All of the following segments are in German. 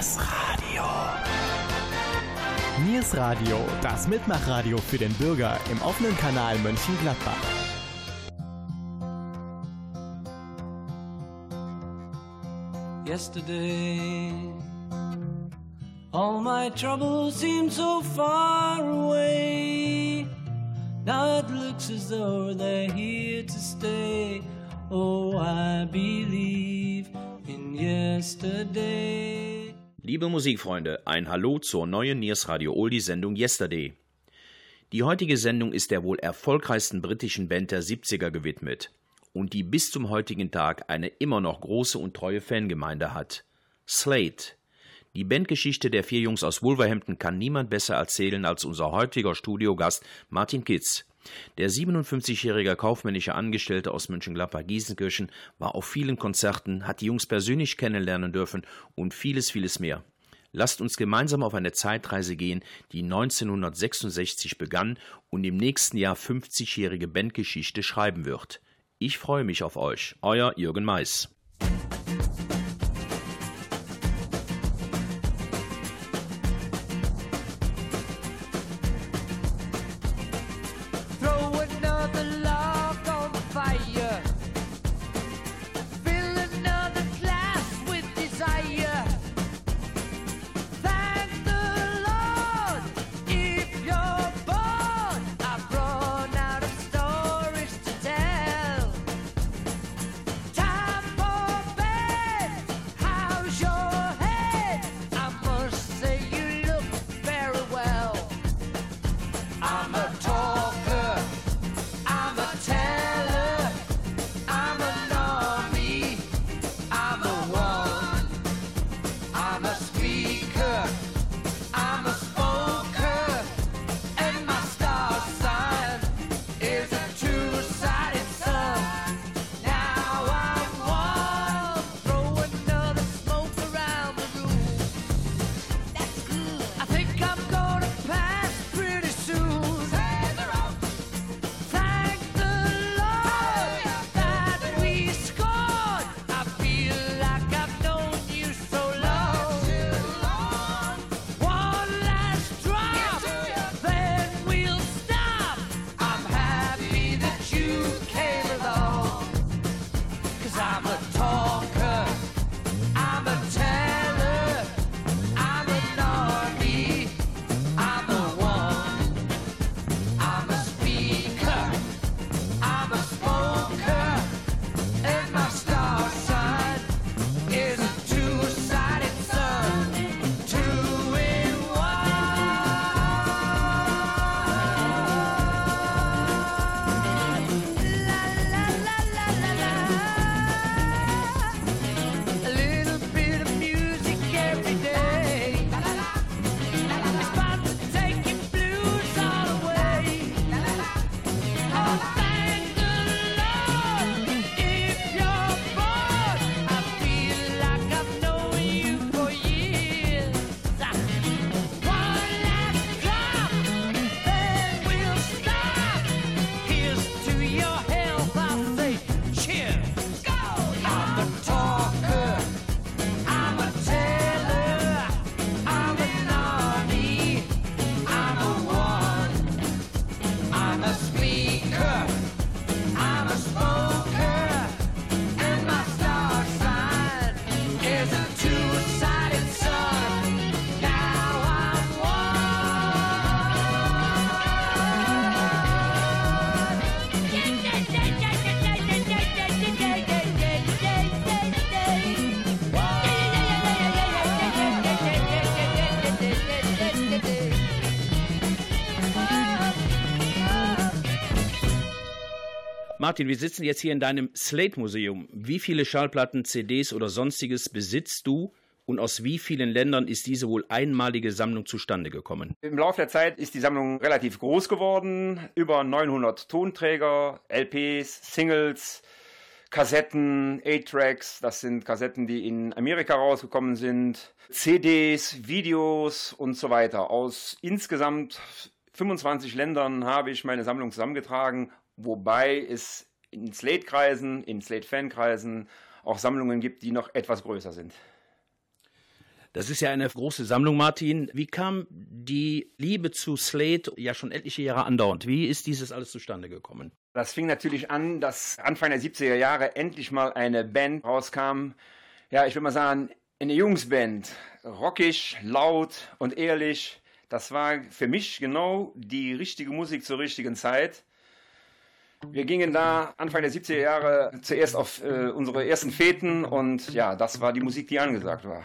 Niers Radio. Niers Radio, das Mitmachradio für den Bürger im offenen Kanal Mönchengladbach. Yesterday, all my troubles seem so far away. Now it looks as though they're here to stay. Oh, I believe in yesterday. Liebe Musikfreunde, ein Hallo zur neuen Niers Radio Oldie Sendung Yesterday. Die heutige Sendung ist der wohl erfolgreichsten britischen Band der 70er gewidmet und die bis zum heutigen Tag eine immer noch große und treue Fangemeinde hat. Slate. Die Bandgeschichte der vier Jungs aus Wolverhampton kann niemand besser erzählen als unser heutiger Studiogast Martin Kitz. Der 57-jährige kaufmännische Angestellte aus Mönchengladbach-Gießenkirchen war auf vielen Konzerten, hat die Jungs persönlich kennenlernen dürfen und vieles, vieles mehr. Lasst uns gemeinsam auf eine Zeitreise gehen, die 1966 begann und im nächsten Jahr 50-jährige Bandgeschichte schreiben wird. Ich freue mich auf euch. Euer Jürgen Mais. Martin, wir sitzen jetzt hier in deinem Slate-Museum. Wie viele Schallplatten, CDs oder sonstiges besitzt du und aus wie vielen Ländern ist diese wohl einmalige Sammlung zustande gekommen? Im Laufe der Zeit ist die Sammlung relativ groß geworden. Über 900 Tonträger, LPs, Singles, Kassetten, 8-Tracks, das sind Kassetten, die in Amerika rausgekommen sind, CDs, Videos und so weiter. Aus insgesamt 25 Ländern habe ich meine Sammlung zusammengetragen, wobei es in Slate-Kreisen, in Slate-Fankreisen auch Sammlungen gibt, die noch etwas größer sind. Das ist ja eine große Sammlung, Martin. Wie kam die Liebe zu Slate ja schon etliche Jahre andauernd? Wie ist dieses alles zustande gekommen? Das fing natürlich an, dass Anfang der 70er Jahre endlich mal eine Band rauskam. Ja, ich würde mal sagen, eine Jungsband. Rockig, laut und ehrlich. Das war für mich genau die richtige Musik zur richtigen Zeit. Wir gingen da Anfang der 70er Jahre zuerst auf äh, unsere ersten Feten und ja, das war die Musik, die angesagt war.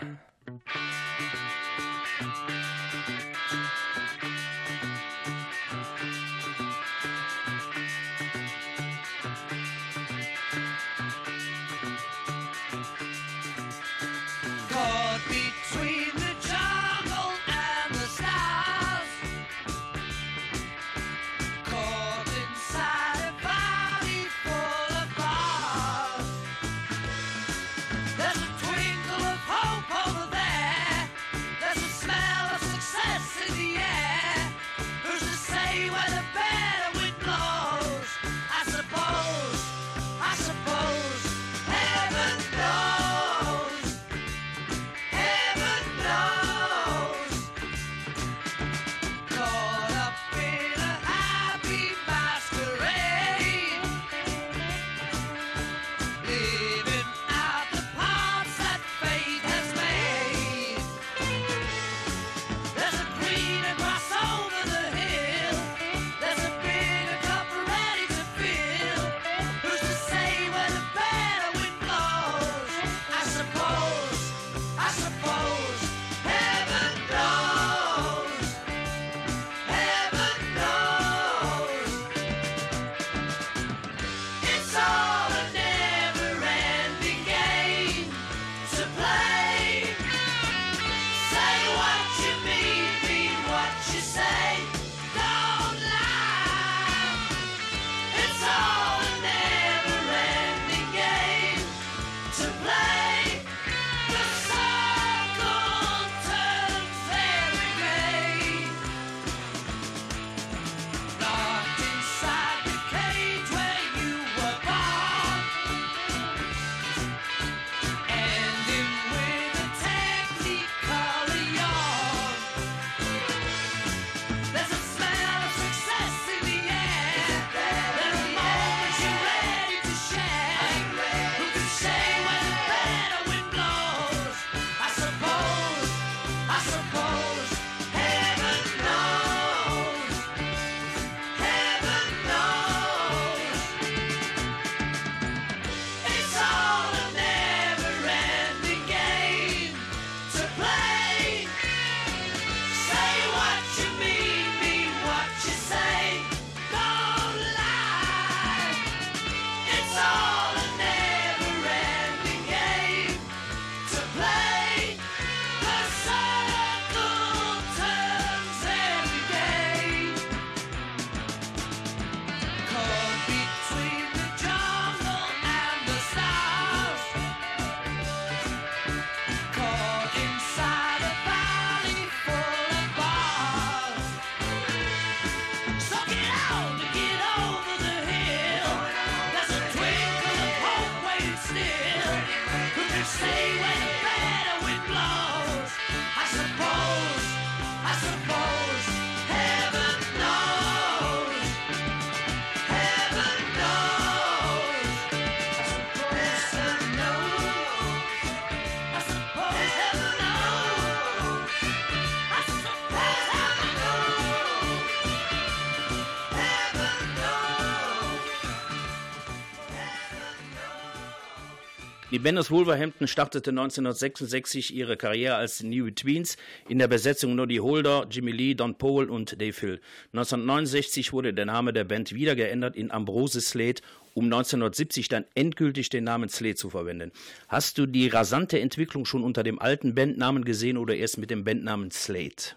Aus Wolverhampton startete 1966 ihre Karriere als New Tweens in der Besetzung Noddy Holder, Jimmy Lee, Don Powell und Dave Hill. 1969 wurde der Name der Band wieder geändert in Ambrose Slade, um 1970 dann endgültig den Namen Slade zu verwenden. Hast du die rasante Entwicklung schon unter dem alten Bandnamen gesehen oder erst mit dem Bandnamen Slade?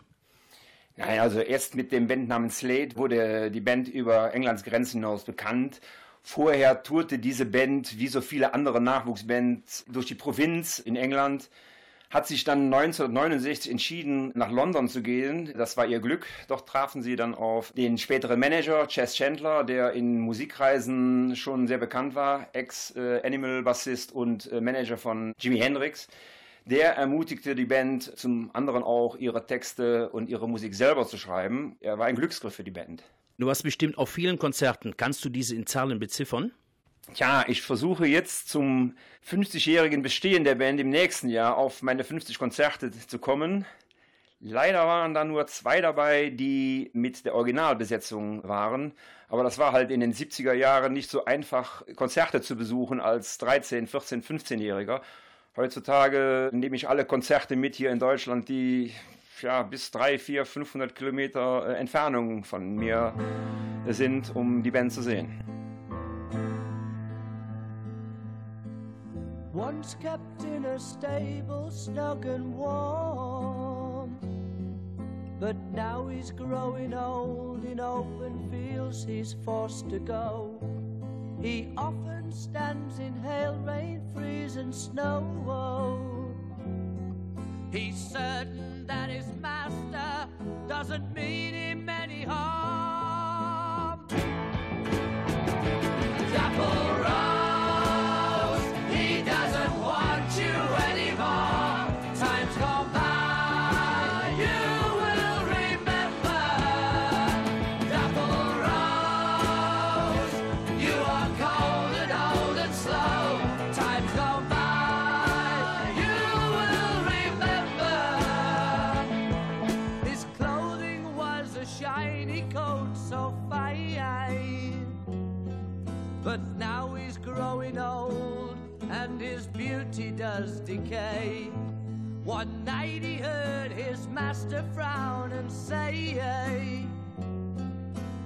Nein, also erst mit dem Bandnamen Slade wurde die Band über Englands Grenzen hinaus bekannt. Vorher tourte diese Band, wie so viele andere Nachwuchsbands, durch die Provinz in England, hat sich dann 1969 entschieden, nach London zu gehen. Das war ihr Glück. Dort trafen sie dann auf den späteren Manager, Chess Chandler, der in Musikkreisen schon sehr bekannt war, Ex-Animal-Bassist und äh, Manager von Jimi Hendrix. Der ermutigte die Band zum anderen auch, ihre Texte und ihre Musik selber zu schreiben. Er war ein Glücksgriff für die Band. Du warst bestimmt auf vielen Konzerten. Kannst du diese in Zahlen beziffern? Tja, ich versuche jetzt zum 50-jährigen Bestehen der Band im nächsten Jahr auf meine 50 Konzerte zu kommen. Leider waren da nur zwei dabei, die mit der Originalbesetzung waren. Aber das war halt in den 70er Jahren nicht so einfach, Konzerte zu besuchen als 13, 14, 15-Jähriger. Heutzutage nehme ich alle Konzerte mit hier in Deutschland, die ja, bis 3, 4, 500 Kilometer äh, Entfernung von mir sind, um die Band zu sehen. Once kept in a stable, snug and warm. But now he's growing old, in open fields he's forced to go. He often stands in hail, rain, freeze, and snow. He's certain that his master doesn't mean him any harm. Does decay. One night he heard his master frown and say,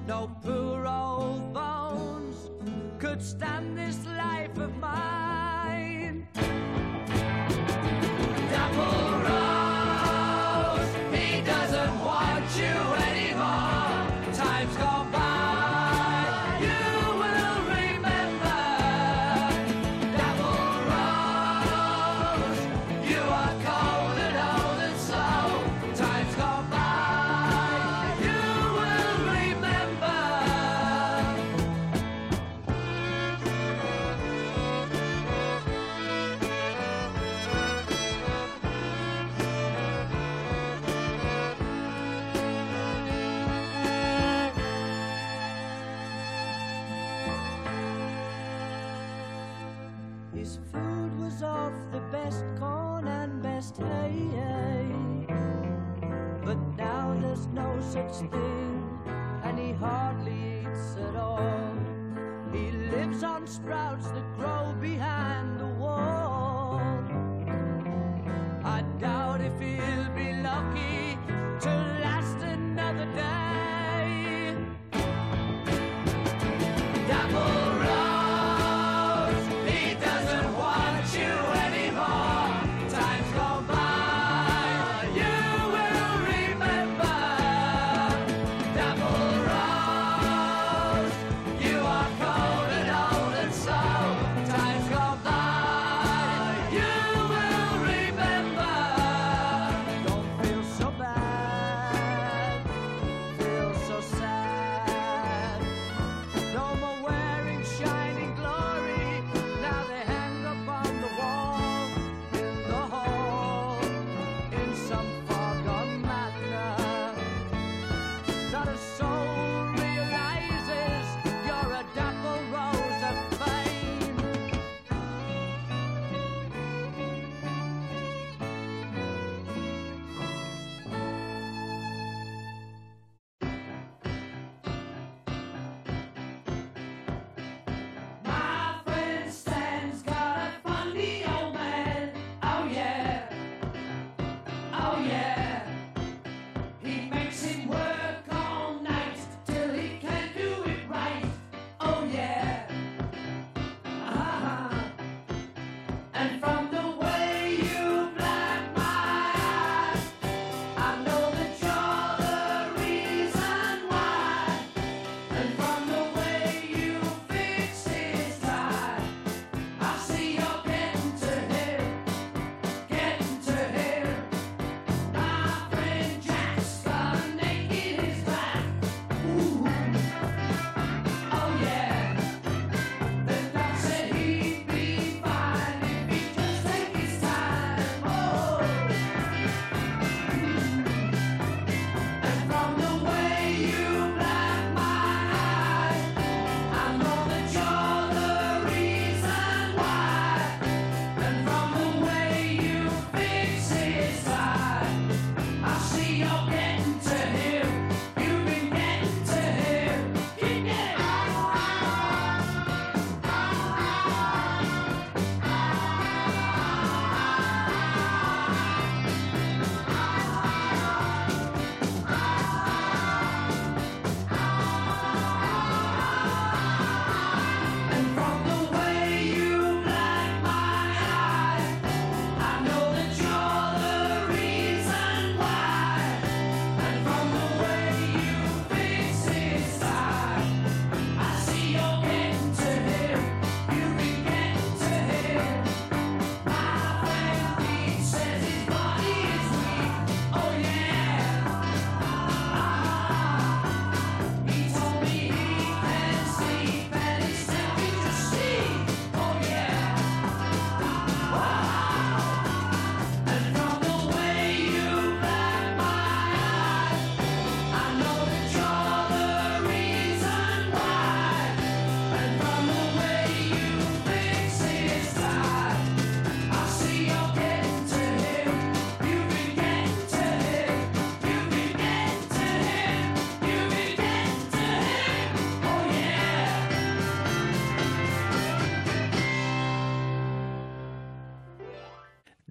No poor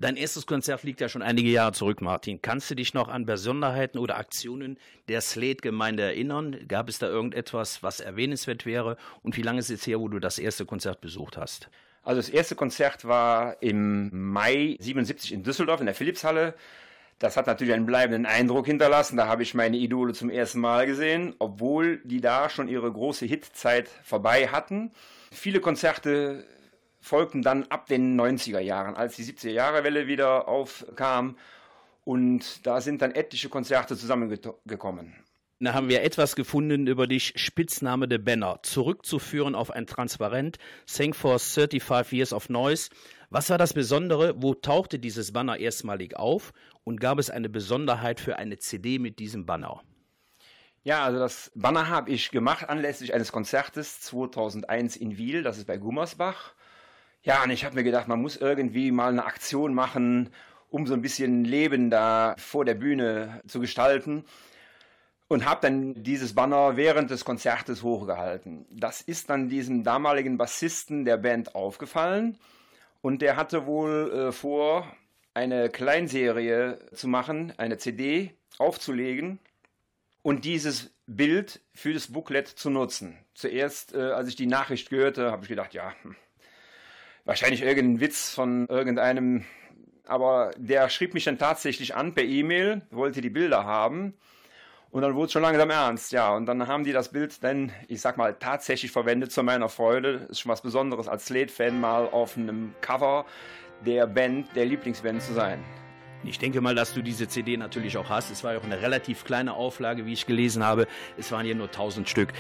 Dein erstes Konzert liegt ja schon einige Jahre zurück, Martin. Kannst du dich noch an Besonderheiten oder Aktionen der Slate-Gemeinde erinnern? Gab es da irgendetwas, was erwähnenswert wäre? Und wie lange ist es her, wo du das erste Konzert besucht hast? Also das erste Konzert war im Mai 77 in Düsseldorf in der Philipshalle. Das hat natürlich einen bleibenden Eindruck hinterlassen. Da habe ich meine Idole zum ersten Mal gesehen, obwohl die da schon ihre große Hitzeit vorbei hatten. Viele Konzerte folgten dann ab den 90er Jahren, als die 70er Jahre Welle wieder aufkam. Und da sind dann etliche Konzerte zusammengekommen. Da haben wir etwas gefunden über dich, Spitzname der Banner, zurückzuführen auf ein Transparent, Thank for 35 Years of Noise. Was war das Besondere? Wo tauchte dieses Banner erstmalig auf? Und gab es eine Besonderheit für eine CD mit diesem Banner? Ja, also das Banner habe ich gemacht anlässlich eines Konzertes 2001 in Wiel, das ist bei Gummersbach. Ja, und ich habe mir gedacht, man muss irgendwie mal eine Aktion machen, um so ein bisschen Leben da vor der Bühne zu gestalten. Und habe dann dieses Banner während des Konzertes hochgehalten. Das ist dann diesem damaligen Bassisten der Band aufgefallen. Und der hatte wohl äh, vor, eine Kleinserie zu machen, eine CD aufzulegen und dieses Bild für das Booklet zu nutzen. Zuerst, äh, als ich die Nachricht hörte, habe ich gedacht, ja, hm, wahrscheinlich irgendein Witz von irgendeinem, aber der schrieb mich dann tatsächlich an per E-Mail, wollte die Bilder haben. Und dann wurde es schon langsam ernst, ja. Und dann haben die das Bild dann, ich sag mal, tatsächlich verwendet zu meiner Freude. Ist schon was Besonderes als Slate-Fan mal auf einem Cover der Band, der Lieblingsband zu sein. Ich denke mal, dass du diese CD natürlich auch hast. Es war ja auch eine relativ kleine Auflage, wie ich gelesen habe. Es waren ja nur 1000 Stück.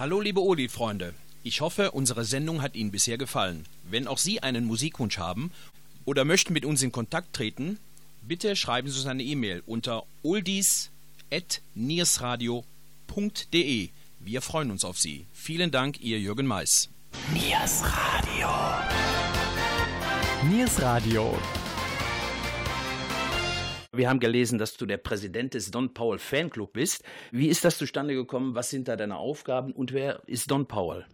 Hallo liebe Oli-Freunde. Ich hoffe, unsere Sendung hat Ihnen bisher gefallen. Wenn auch Sie einen Musikwunsch haben oder möchten mit uns in Kontakt treten, bitte schreiben Sie uns eine E-Mail unter oldies.niersradio.de. Wir freuen uns auf Sie. Vielen Dank, Ihr Jürgen Mais. Niers Radio. Niers Radio. Wir haben gelesen, dass du der Präsident des Don Powell Fanclub bist. Wie ist das zustande gekommen? Was sind da deine Aufgaben und wer ist Don Powell?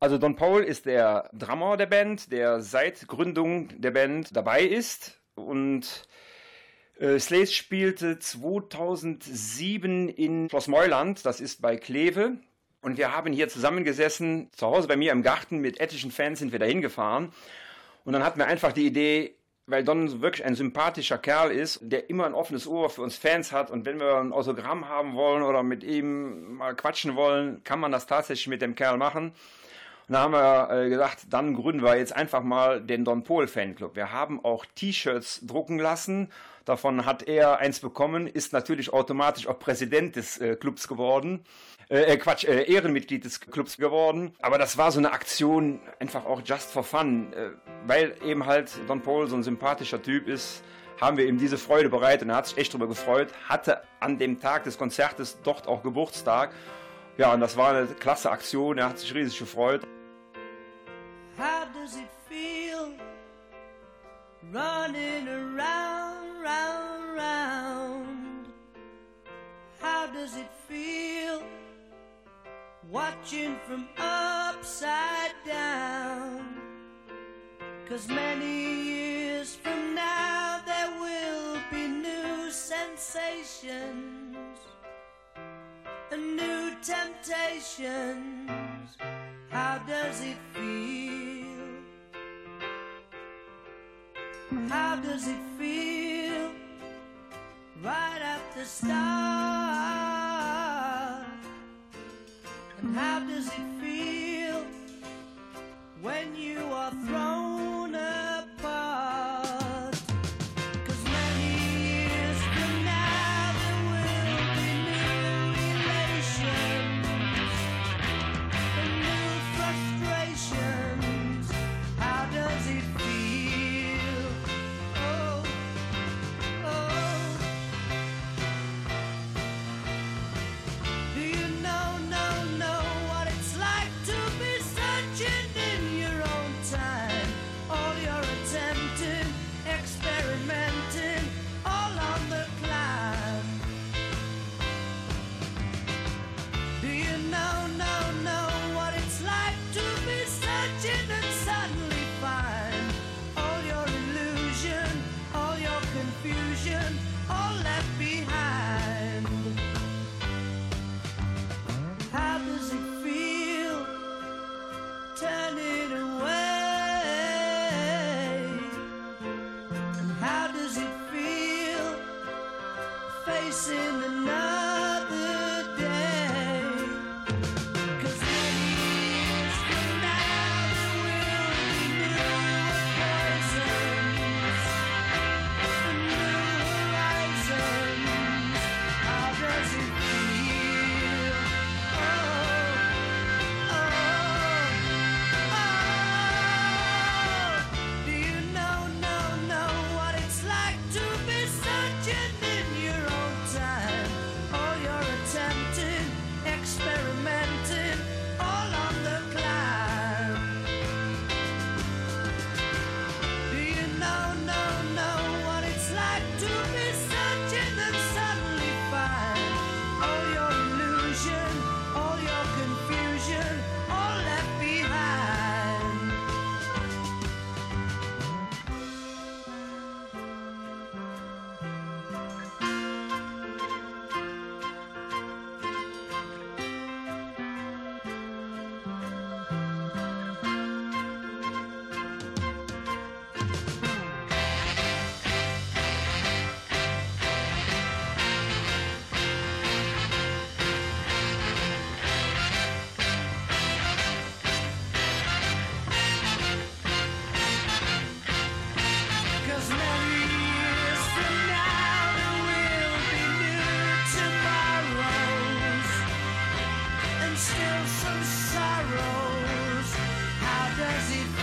Also Don Paul ist der Drummer der Band, der seit Gründung der Band dabei ist und äh, Slays spielte 2007 in Schloss Meuland, das ist bei Kleve. Und wir haben hier zusammengesessen, zu Hause bei mir im Garten, mit etlichen Fans sind wir da hingefahren. Und dann hatten wir einfach die Idee, weil Don wirklich ein sympathischer Kerl ist, der immer ein offenes Ohr für uns Fans hat. Und wenn wir ein Autogramm haben wollen oder mit ihm mal quatschen wollen, kann man das tatsächlich mit dem Kerl machen. Und da haben wir äh, gedacht, dann gründen wir jetzt einfach mal den Don Pol Fanclub. Wir haben auch T-Shirts drucken lassen. Davon hat er eins bekommen, ist natürlich automatisch auch Präsident des äh, Clubs geworden. Äh, äh, Quatsch, äh, Ehrenmitglied des Clubs geworden. Aber das war so eine Aktion, einfach auch just for fun. Äh, weil eben halt Don Paul so ein sympathischer Typ ist, haben wir ihm diese Freude bereitet und er hat sich echt darüber gefreut. Hatte an dem Tag des Konzertes dort auch Geburtstag. Ja, und das war eine klasse Aktion. Er hat sich riesig gefreut. How does it feel running around, round, round? How does it feel watching from upside down? Cause many years from now there will be new sensations and new temptations. How does it feel? How does it feel right at the start? How does it feel when you are thrown places. Some sorrows. How does it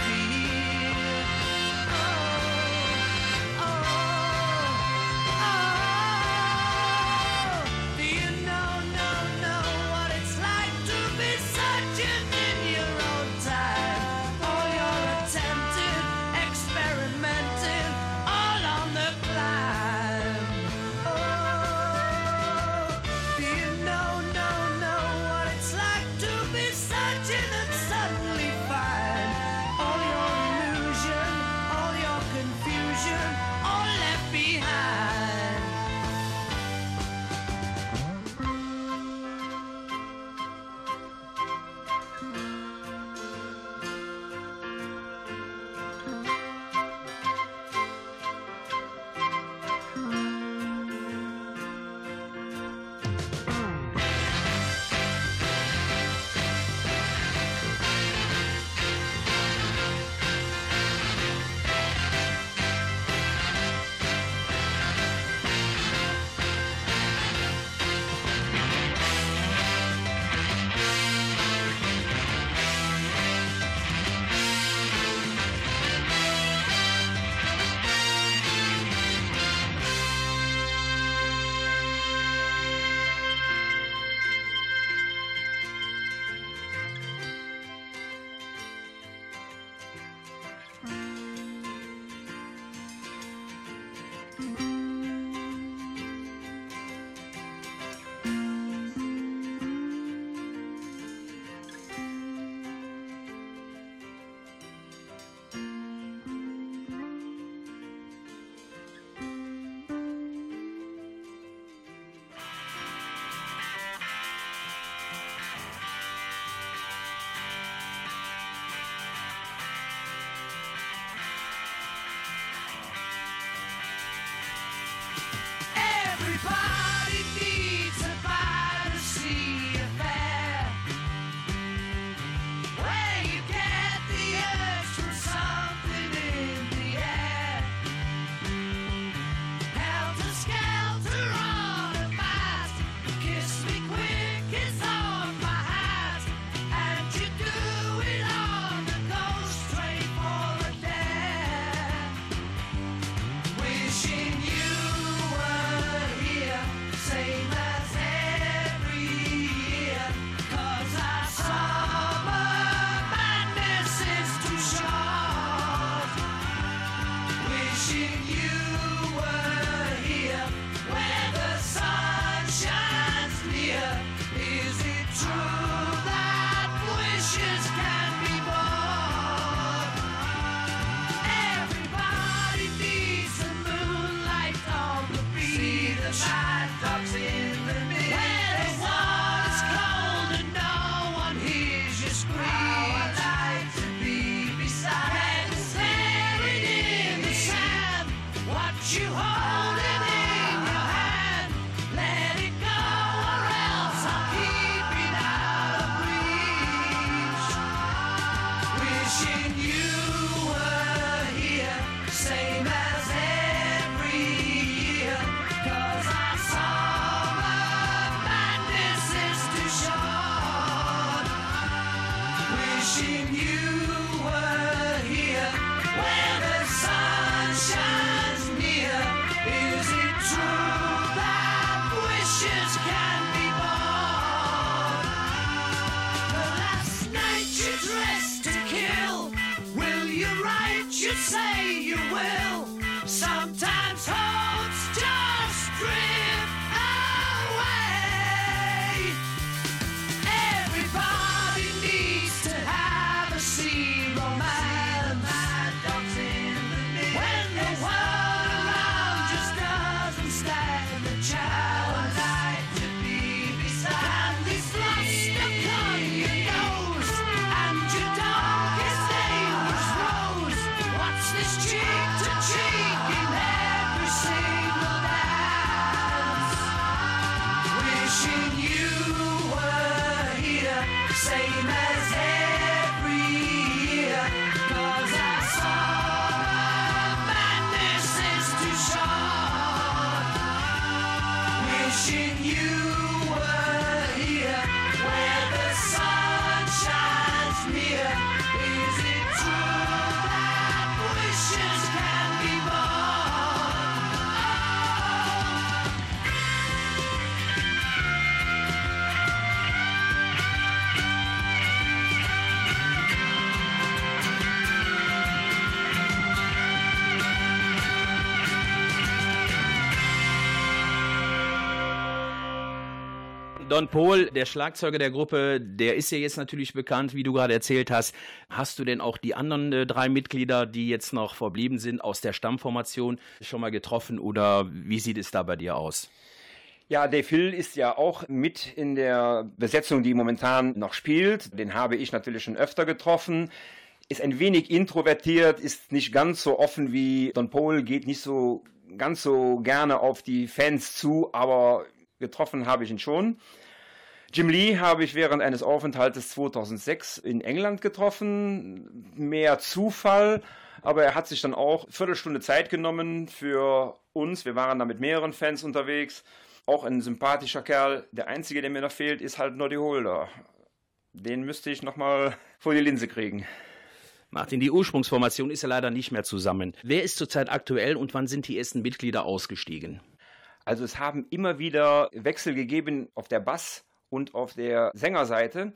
Don Paul, der Schlagzeuger der Gruppe, der ist ja jetzt natürlich bekannt, wie du gerade erzählt hast. Hast du denn auch die anderen äh, drei Mitglieder, die jetzt noch verblieben sind, aus der Stammformation schon mal getroffen oder wie sieht es da bei dir aus? Ja, Dave Hill ist ja auch mit in der Besetzung, die momentan noch spielt. Den habe ich natürlich schon öfter getroffen. Ist ein wenig introvertiert, ist nicht ganz so offen wie Don Paul, geht nicht so ganz so gerne auf die Fans zu, aber getroffen habe ich ihn schon. Jim Lee habe ich während eines Aufenthaltes 2006 in England getroffen. Mehr Zufall, aber er hat sich dann auch eine Viertelstunde Zeit genommen für uns. Wir waren da mit mehreren Fans unterwegs. Auch ein sympathischer Kerl. Der einzige, der mir noch fehlt, ist halt Noddy Holder. Den müsste ich nochmal vor die Linse kriegen. Martin, die Ursprungsformation ist ja leider nicht mehr zusammen. Wer ist zurzeit aktuell und wann sind die ersten Mitglieder ausgestiegen? Also es haben immer wieder Wechsel gegeben auf der Bass- und auf der Sängerseite.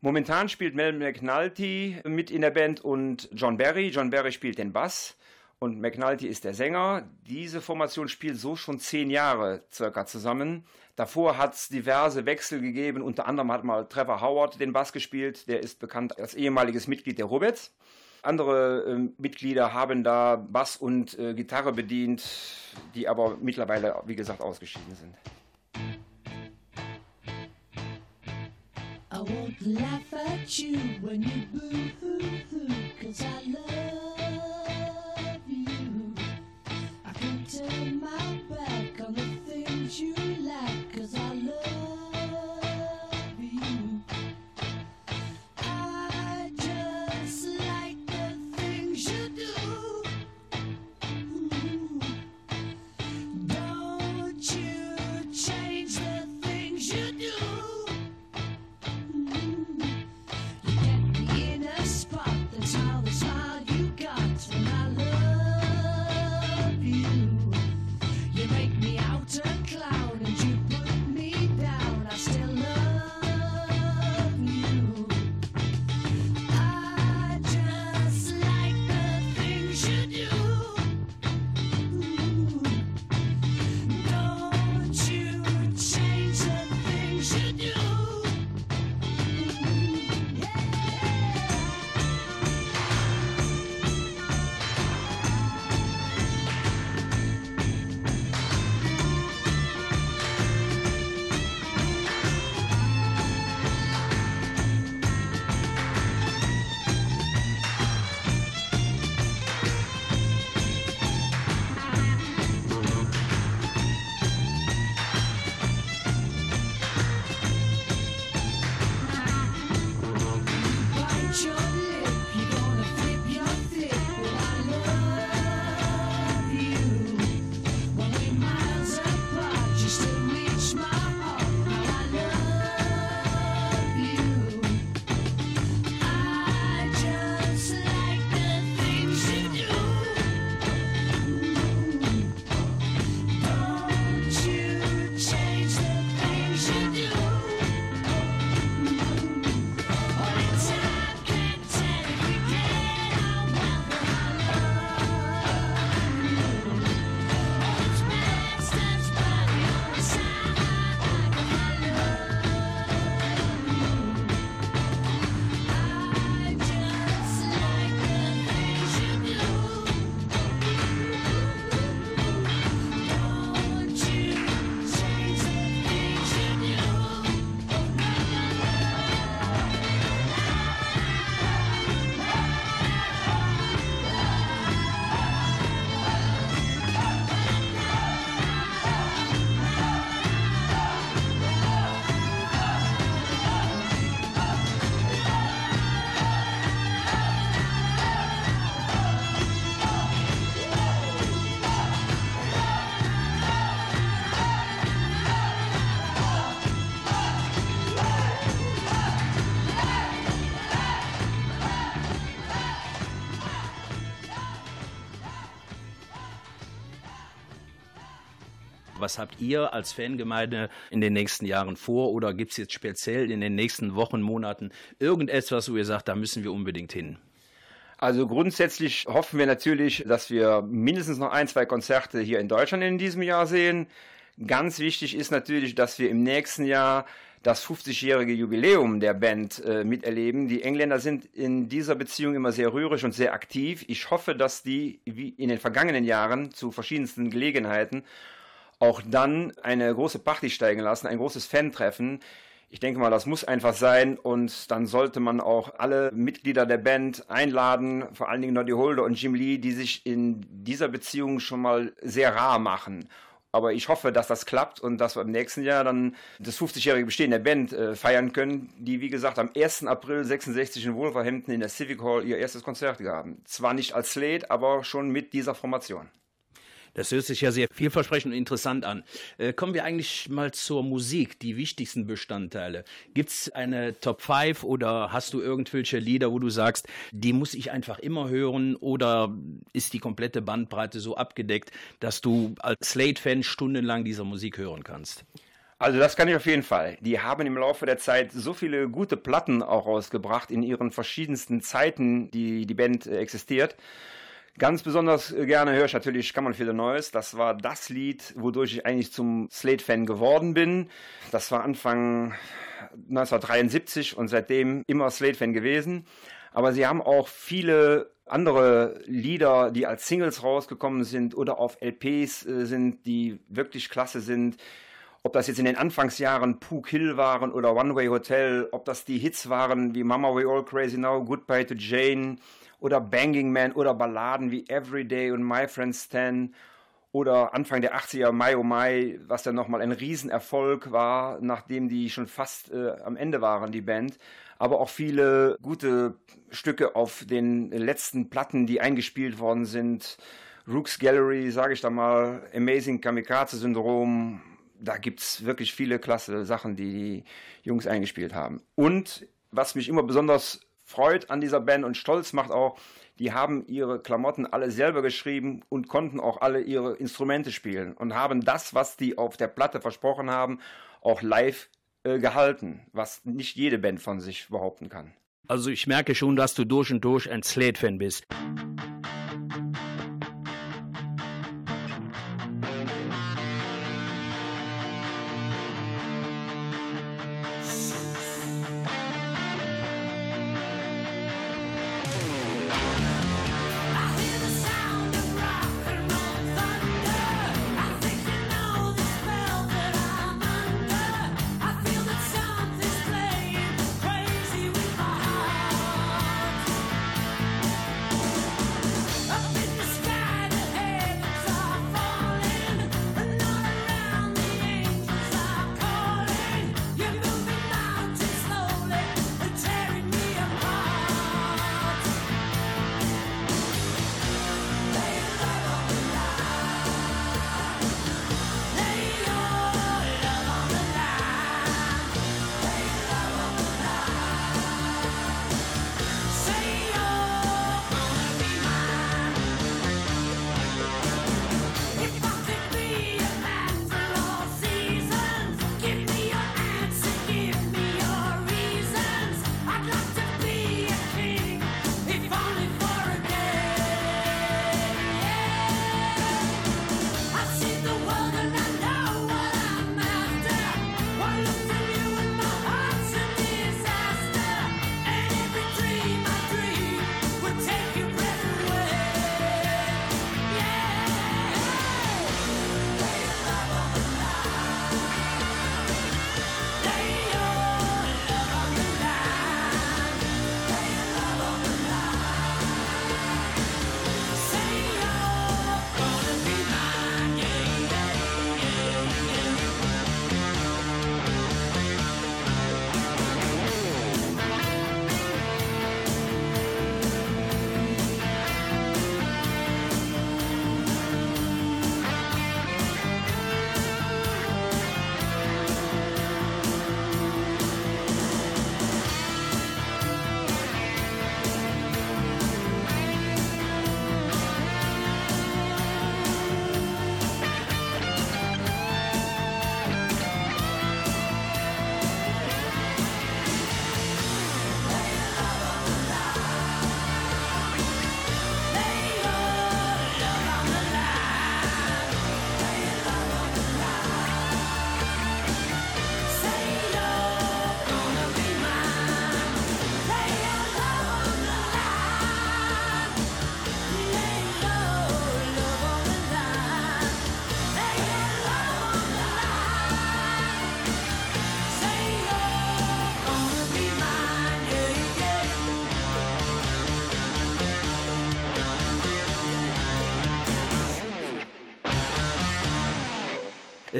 Momentan spielt Mel McNulty mit in der Band und John Barry. John Barry spielt den Bass und McNulty ist der Sänger. Diese Formation spielt so schon zehn Jahre circa zusammen. Davor hat es diverse Wechsel gegeben. Unter anderem hat mal Trevor Howard den Bass gespielt. Der ist bekannt als ehemaliges Mitglied der Roberts. Andere ähm, Mitglieder haben da Bass und äh, Gitarre bedient, die aber mittlerweile, wie gesagt, ausgeschieden sind. Laugh at you when you boo-hoo-hoo, cause I love you. I can turn my Was habt ihr als Fangemeinde in den nächsten Jahren vor oder gibt es jetzt speziell in den nächsten Wochen, Monaten irgendetwas, wo ihr sagt, da müssen wir unbedingt hin? Also grundsätzlich hoffen wir natürlich, dass wir mindestens noch ein, zwei Konzerte hier in Deutschland in diesem Jahr sehen. Ganz wichtig ist natürlich, dass wir im nächsten Jahr das 50-jährige Jubiläum der Band äh, miterleben. Die Engländer sind in dieser Beziehung immer sehr rührig und sehr aktiv. Ich hoffe, dass die wie in den vergangenen Jahren zu verschiedensten Gelegenheiten auch dann eine große Party steigen lassen, ein großes Fan-Treffen. Ich denke mal, das muss einfach sein und dann sollte man auch alle Mitglieder der Band einladen, vor allen Dingen Noddy Holder und Jim Lee, die sich in dieser Beziehung schon mal sehr rar machen. Aber ich hoffe, dass das klappt und dass wir im nächsten Jahr dann das 50-jährige Bestehen der Band äh, feiern können, die, wie gesagt, am 1. April 66 in Wolverhampton in der Civic Hall ihr erstes Konzert gaben. Zwar nicht als Slate, aber schon mit dieser Formation. Das hört sich ja sehr vielversprechend und interessant an. Äh, kommen wir eigentlich mal zur Musik, die wichtigsten Bestandteile. Gibt es eine Top 5 oder hast du irgendwelche Lieder, wo du sagst, die muss ich einfach immer hören oder ist die komplette Bandbreite so abgedeckt, dass du als Slate-Fan stundenlang diese Musik hören kannst? Also das kann ich auf jeden Fall. Die haben im Laufe der Zeit so viele gute Platten auch rausgebracht in ihren verschiedensten Zeiten, die die Band existiert. Ganz besonders äh, gerne höre ich natürlich Kann man Neues. Das war das Lied, wodurch ich eigentlich zum Slate-Fan geworden bin. Das war Anfang 1973 und seitdem immer Slate-Fan gewesen. Aber sie haben auch viele andere Lieder, die als Singles rausgekommen sind oder auf LPs äh, sind, die wirklich klasse sind. Ob das jetzt in den Anfangsjahren Pook Hill waren oder One Way Hotel, ob das die Hits waren wie Mama We All Crazy Now, Goodbye to Jane oder Banging Man oder Balladen wie Everyday und My Friend Stan oder Anfang der 80er My Oh My, was dann nochmal ein Riesenerfolg war, nachdem die schon fast äh, am Ende waren, die Band. Aber auch viele gute Stücke auf den letzten Platten, die eingespielt worden sind. Rook's Gallery, sage ich da mal, Amazing Kamikaze Syndrom. Da gibt's wirklich viele klasse Sachen, die die Jungs eingespielt haben. Und was mich immer besonders freut an dieser Band und stolz macht auch, die haben ihre Klamotten alle selber geschrieben und konnten auch alle ihre Instrumente spielen und haben das, was die auf der Platte versprochen haben, auch live äh, gehalten, was nicht jede Band von sich behaupten kann. Also ich merke schon, dass du durch und durch ein Slate-Fan bist.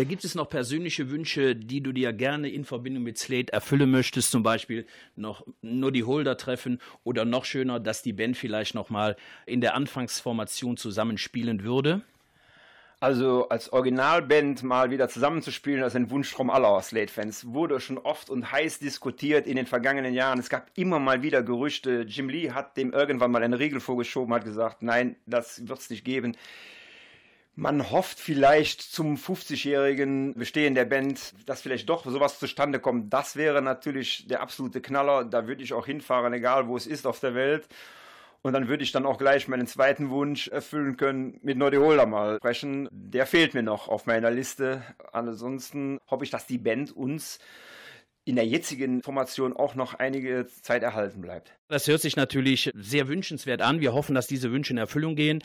Äh, gibt es noch persönliche Wünsche, die du dir gerne in Verbindung mit Slate erfüllen möchtest? Zum Beispiel noch nur die Holder treffen oder noch schöner, dass die Band vielleicht noch mal in der Anfangsformation zusammenspielen würde? Also als Originalband mal wieder zusammenzuspielen, das ist ein Wunschtraum aller Slate-Fans. Wurde schon oft und heiß diskutiert in den vergangenen Jahren. Es gab immer mal wieder Gerüchte. Jim Lee hat dem irgendwann mal eine Regel vorgeschoben, hat gesagt, nein, das wird es nicht geben. Man hofft vielleicht zum 50-jährigen Bestehen der Band, dass vielleicht doch sowas zustande kommt. Das wäre natürlich der absolute Knaller. Da würde ich auch hinfahren, egal wo es ist auf der Welt. Und dann würde ich dann auch gleich meinen zweiten Wunsch erfüllen können, mit Nordi Holder mal sprechen. Der fehlt mir noch auf meiner Liste. Ansonsten hoffe ich, dass die Band uns in der jetzigen Formation auch noch einige Zeit erhalten bleibt. Das hört sich natürlich sehr wünschenswert an. Wir hoffen, dass diese Wünsche in Erfüllung gehen.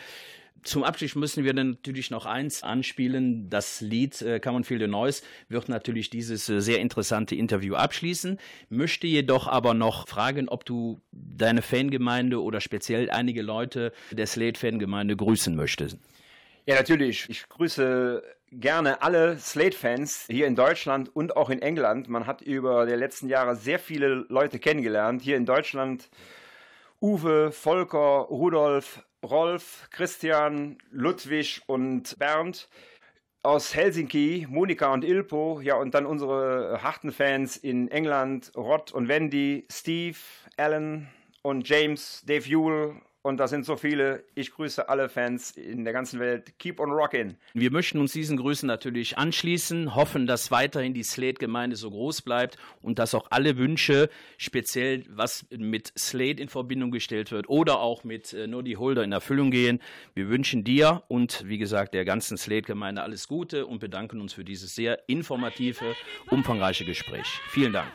Zum Abschluss müssen wir natürlich noch eins anspielen. Das Lied äh, Come on Feel the Noise wird natürlich dieses äh, sehr interessante Interview abschließen. Möchte jedoch aber noch fragen, ob du deine Fangemeinde oder speziell einige Leute der Slate-Fangemeinde grüßen möchtest. Ja, natürlich. Ich grüße gerne alle Slate-Fans hier in Deutschland und auch in England. Man hat über die letzten Jahre sehr viele Leute kennengelernt. Hier in Deutschland Uwe, Volker, Rudolf, Rolf, Christian, Ludwig und Bernd. Aus Helsinki, Monika und Ilpo, ja, und dann unsere harten Fans in England, Rod und Wendy, Steve, Alan und James, Dave Yule und da sind so viele. Ich grüße alle Fans in der ganzen Welt. Keep on rockin'. Wir möchten uns diesen Grüßen natürlich anschließen, hoffen, dass weiterhin die Slate-Gemeinde so groß bleibt und dass auch alle Wünsche, speziell was mit Slate in Verbindung gestellt wird oder auch mit äh, Nodi Holder in Erfüllung gehen. Wir wünschen dir und wie gesagt der ganzen Slate-Gemeinde alles Gute und bedanken uns für dieses sehr informative, umfangreiche Gespräch. Vielen Dank.